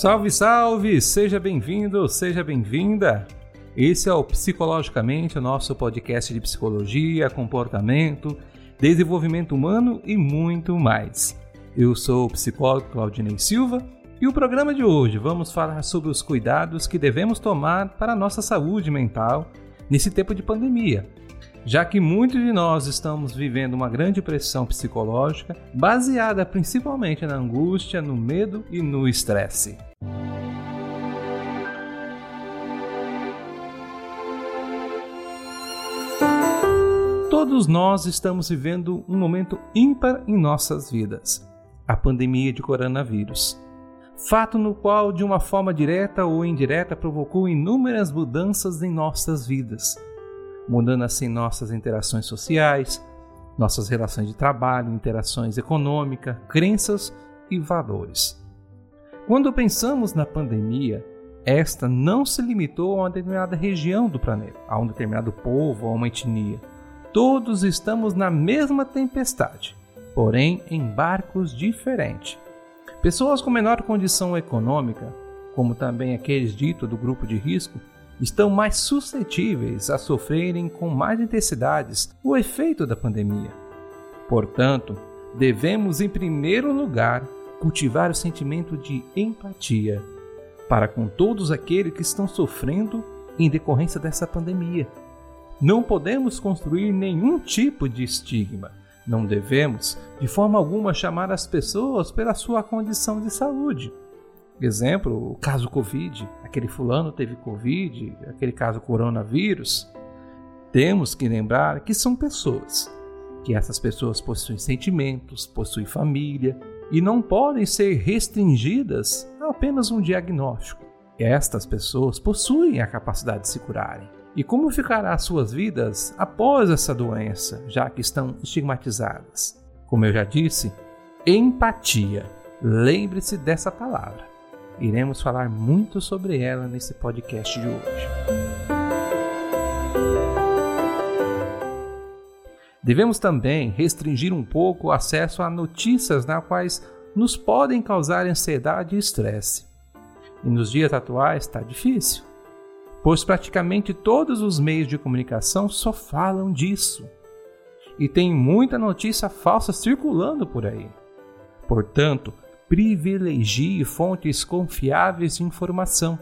Salve, salve! Seja bem-vindo, seja bem-vinda! Esse é o Psicologicamente, o nosso podcast de psicologia, comportamento, desenvolvimento humano e muito mais. Eu sou o psicólogo Claudinei Silva e o programa de hoje vamos falar sobre os cuidados que devemos tomar para a nossa saúde mental nesse tempo de pandemia, já que muitos de nós estamos vivendo uma grande pressão psicológica baseada principalmente na angústia, no medo e no estresse. Todos nós estamos vivendo um momento ímpar em nossas vidas a pandemia de coronavírus. Fato no qual, de uma forma direta ou indireta, provocou inúmeras mudanças em nossas vidas, mudando assim nossas interações sociais, nossas relações de trabalho, interações econômicas, crenças e valores. Quando pensamos na pandemia, esta não se limitou a uma determinada região do planeta, a um determinado povo, a uma etnia. Todos estamos na mesma tempestade, porém em barcos diferentes. Pessoas com menor condição econômica, como também aqueles ditos do grupo de risco, estão mais suscetíveis a sofrerem com mais intensidades o efeito da pandemia. Portanto, devemos, em primeiro lugar, cultivar o sentimento de empatia para com todos aqueles que estão sofrendo em decorrência dessa pandemia não podemos construir nenhum tipo de estigma. Não devemos, de forma alguma, chamar as pessoas pela sua condição de saúde. Exemplo, o caso Covid. Aquele fulano teve Covid, aquele caso coronavírus. Temos que lembrar que são pessoas, que essas pessoas possuem sentimentos, possuem família e não podem ser restringidas a apenas um diagnóstico. Estas pessoas possuem a capacidade de se curarem. E como ficará suas vidas após essa doença, já que estão estigmatizadas? Como eu já disse, empatia. Lembre-se dessa palavra. Iremos falar muito sobre ela nesse podcast de hoje. Devemos também restringir um pouco o acesso a notícias nas quais nos podem causar ansiedade e estresse. E nos dias atuais está difícil pois praticamente todos os meios de comunicação só falam disso. E tem muita notícia falsa circulando por aí. Portanto, privilegie fontes confiáveis de informação.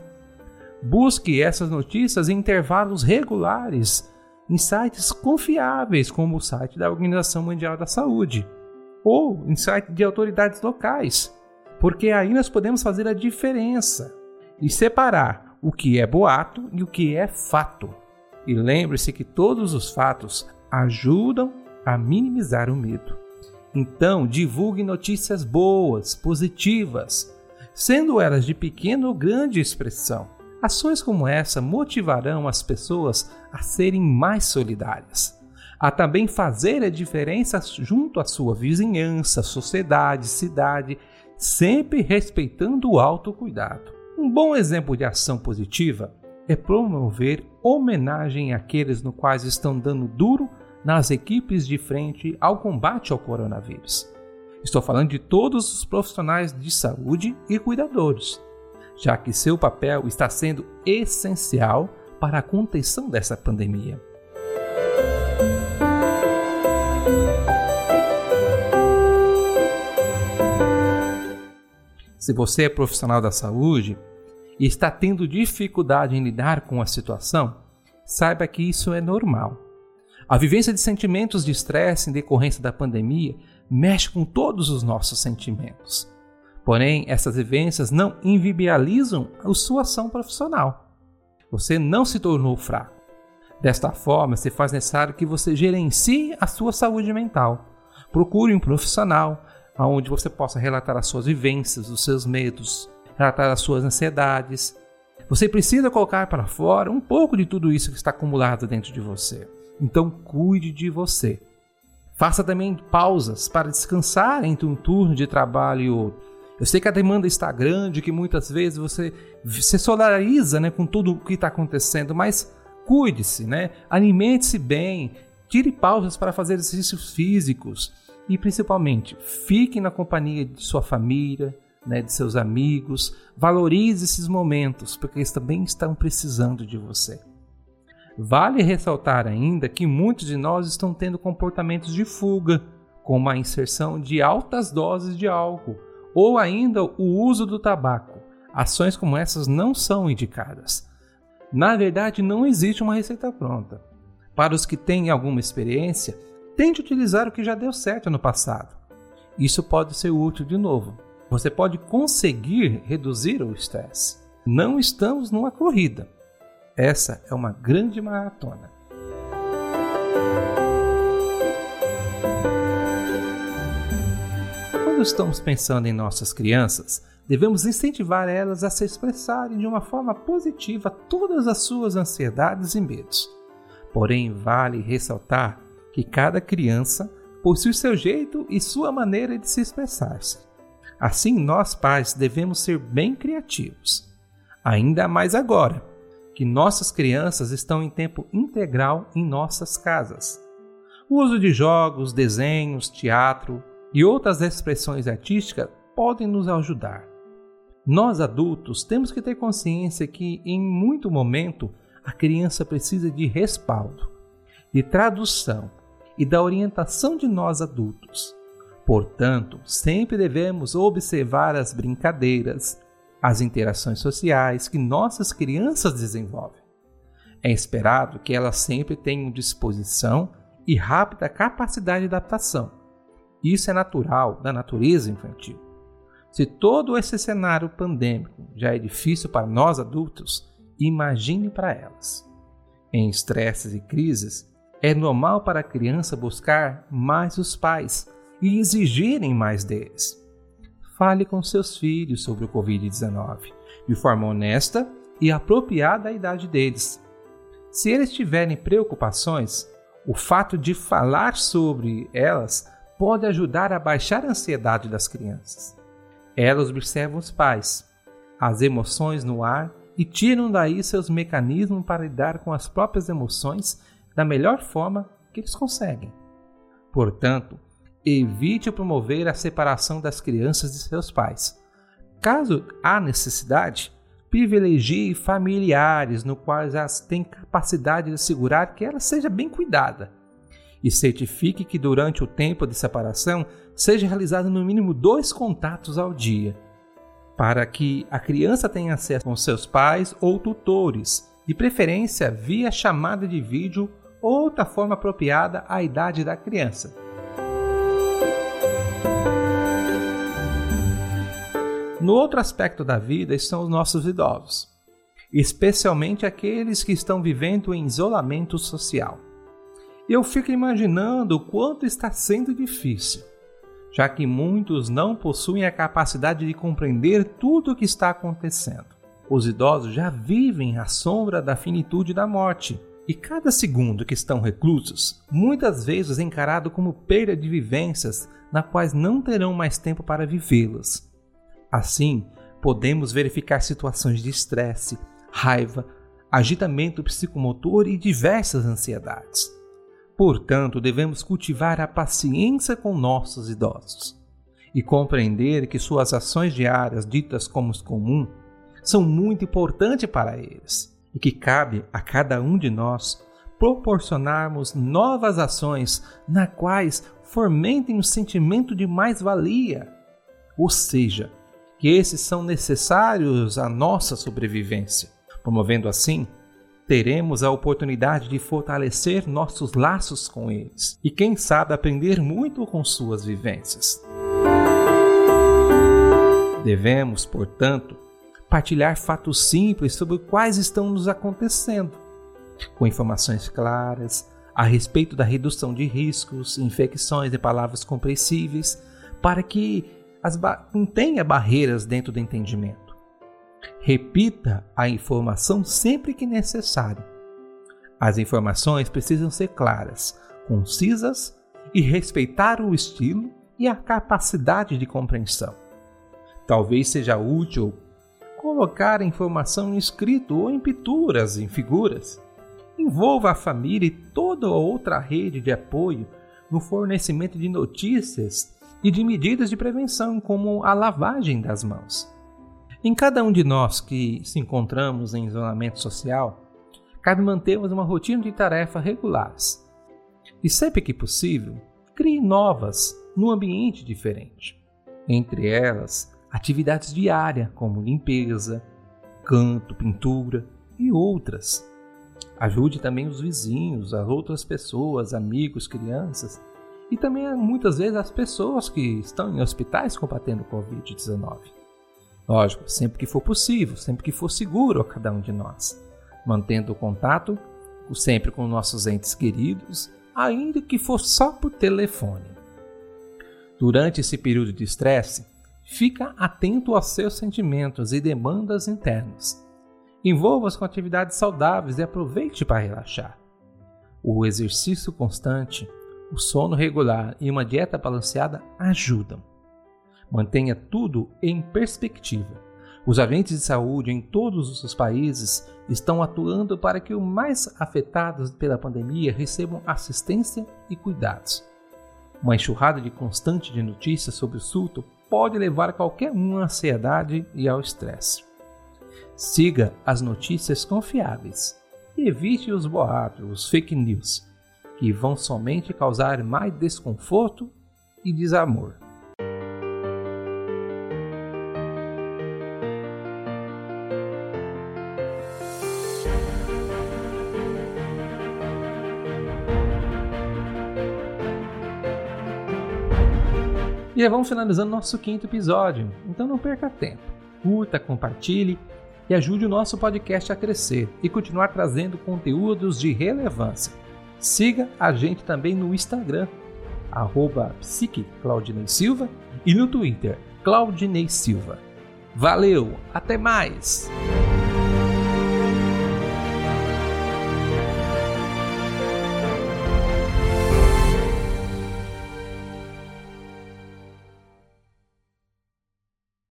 Busque essas notícias em intervalos regulares em sites confiáveis, como o site da Organização Mundial da Saúde ou em sites de autoridades locais, porque aí nós podemos fazer a diferença e separar o que é boato e o que é fato. E lembre-se que todos os fatos ajudam a minimizar o medo. Então, divulgue notícias boas, positivas, sendo elas de pequena ou grande expressão. Ações como essa motivarão as pessoas a serem mais solidárias, a também fazer a diferença junto à sua vizinhança, sociedade, cidade, sempre respeitando o autocuidado. Um bom exemplo de ação positiva é promover homenagem àqueles no quais estão dando duro nas equipes de frente ao combate ao coronavírus. Estou falando de todos os profissionais de saúde e cuidadores, já que seu papel está sendo essencial para a contenção dessa pandemia. Se você é profissional da saúde, e está tendo dificuldade em lidar com a situação, saiba que isso é normal. A vivência de sentimentos de estresse em decorrência da pandemia mexe com todos os nossos sentimentos. Porém, essas vivências não invibializam a sua ação profissional. Você não se tornou fraco. Desta forma, se faz necessário que você gerencie a sua saúde mental. Procure um profissional onde você possa relatar as suas vivências, os seus medos, tratar as suas ansiedades. Você precisa colocar para fora um pouco de tudo isso que está acumulado dentro de você. Então, cuide de você. Faça também pausas para descansar entre um turno de trabalho e outro. Eu sei que a demanda está grande, que muitas vezes você se solidariza né, com tudo o que está acontecendo, mas cuide-se, né? alimente-se bem, tire pausas para fazer exercícios físicos e principalmente fique na companhia de sua família, né, de seus amigos. Valorize esses momentos, porque eles também estão precisando de você. Vale ressaltar ainda que muitos de nós estão tendo comportamentos de fuga, como a inserção de altas doses de álcool ou ainda o uso do tabaco. Ações como essas não são indicadas. Na verdade, não existe uma receita pronta. Para os que têm alguma experiência, tente utilizar o que já deu certo no passado. Isso pode ser útil de novo. Você pode conseguir reduzir o estresse. Não estamos numa corrida. Essa é uma grande maratona. Quando estamos pensando em nossas crianças, devemos incentivar elas a se expressarem de uma forma positiva todas as suas ansiedades e medos. Porém, vale ressaltar que cada criança possui seu jeito e sua maneira de se expressar-se. Assim, nós pais devemos ser bem criativos. Ainda mais agora, que nossas crianças estão em tempo integral em nossas casas. O uso de jogos, desenhos, teatro e outras expressões artísticas podem nos ajudar. Nós adultos temos que ter consciência que, em muito momento, a criança precisa de respaldo, de tradução e da orientação de nós adultos. Portanto, sempre devemos observar as brincadeiras, as interações sociais que nossas crianças desenvolvem. É esperado que elas sempre tenham disposição e rápida capacidade de adaptação. Isso é natural da natureza infantil. Se todo esse cenário pandêmico já é difícil para nós adultos, imagine para elas. Em estresses e crises, é normal para a criança buscar mais os pais e exigirem mais deles. Fale com seus filhos sobre o Covid-19 de forma honesta e apropriada à idade deles. Se eles tiverem preocupações, o fato de falar sobre elas pode ajudar a baixar a ansiedade das crianças. Elas observam os pais, as emoções no ar e tiram daí seus mecanismos para lidar com as próprias emoções da melhor forma que eles conseguem. Portanto, evite promover a separação das crianças de seus pais. Caso há necessidade, privilegie familiares no quais elas têm capacidade de assegurar que ela seja bem cuidada. E certifique que durante o tempo de separação seja realizado no mínimo dois contatos ao dia, para que a criança tenha acesso com seus pais ou tutores, de preferência via chamada de vídeo ou outra forma apropriada à idade da criança. No outro aspecto da vida estão os nossos idosos, especialmente aqueles que estão vivendo em isolamento social. Eu fico imaginando o quanto está sendo difícil, já que muitos não possuem a capacidade de compreender tudo o que está acontecendo. Os idosos já vivem à sombra da finitude da morte, e cada segundo que estão reclusos, muitas vezes encarado como perda de vivências na quais não terão mais tempo para vivê-las. Assim, podemos verificar situações de estresse, raiva, agitamento psicomotor e diversas ansiedades. Portanto, devemos cultivar a paciência com nossos idosos e compreender que suas ações diárias, ditas como comum, são muito importantes para eles e que cabe a cada um de nós proporcionarmos novas ações na quais fomentem o sentimento de mais-valia, ou seja, que esses são necessários à nossa sobrevivência. Promovendo assim, teremos a oportunidade de fortalecer nossos laços com eles e, quem sabe, aprender muito com suas vivências. Devemos, portanto, partilhar fatos simples sobre quais estão nos acontecendo, com informações claras a respeito da redução de riscos, infecções e palavras compreensíveis, para que não tenha barreiras dentro do entendimento. Repita a informação sempre que necessário. As informações precisam ser claras, concisas e respeitar o estilo e a capacidade de compreensão. Talvez seja útil colocar a informação em escrito ou em pinturas, em figuras. Envolva a família e toda outra rede de apoio no fornecimento de notícias e de medidas de prevenção, como a lavagem das mãos. Em cada um de nós que se encontramos em isolamento social, cabe mantermos uma rotina de tarefas regulares. E sempre que possível, crie novas num ambiente diferente. Entre elas, atividades diárias como limpeza, canto, pintura e outras. Ajude também os vizinhos, as outras pessoas, amigos, crianças e também muitas vezes as pessoas que estão em hospitais combatendo o Covid-19. Lógico, sempre que for possível, sempre que for seguro a cada um de nós, mantendo o contato sempre com nossos entes queridos, ainda que for só por telefone. Durante esse período de estresse, fica atento aos seus sentimentos e demandas internas. Envolva-se com atividades saudáveis e aproveite para relaxar. O exercício constante, o sono regular e uma dieta balanceada ajudam. Mantenha tudo em perspectiva. Os agentes de saúde em todos os países estão atuando para que os mais afetados pela pandemia recebam assistência e cuidados. Uma enxurrada de constante de notícias sobre o surto pode levar qualquer um à ansiedade e ao estresse. Siga as notícias confiáveis e evite os boatos, os fake news, que vão somente causar mais desconforto e desamor. E vamos finalizando nosso quinto episódio, então não perca tempo. Curta, compartilhe e ajude o nosso podcast a crescer e continuar trazendo conteúdos de relevância. Siga a gente também no Instagram, arroba Silva e no Twitter, Claudinei Silva. Valeu, até mais!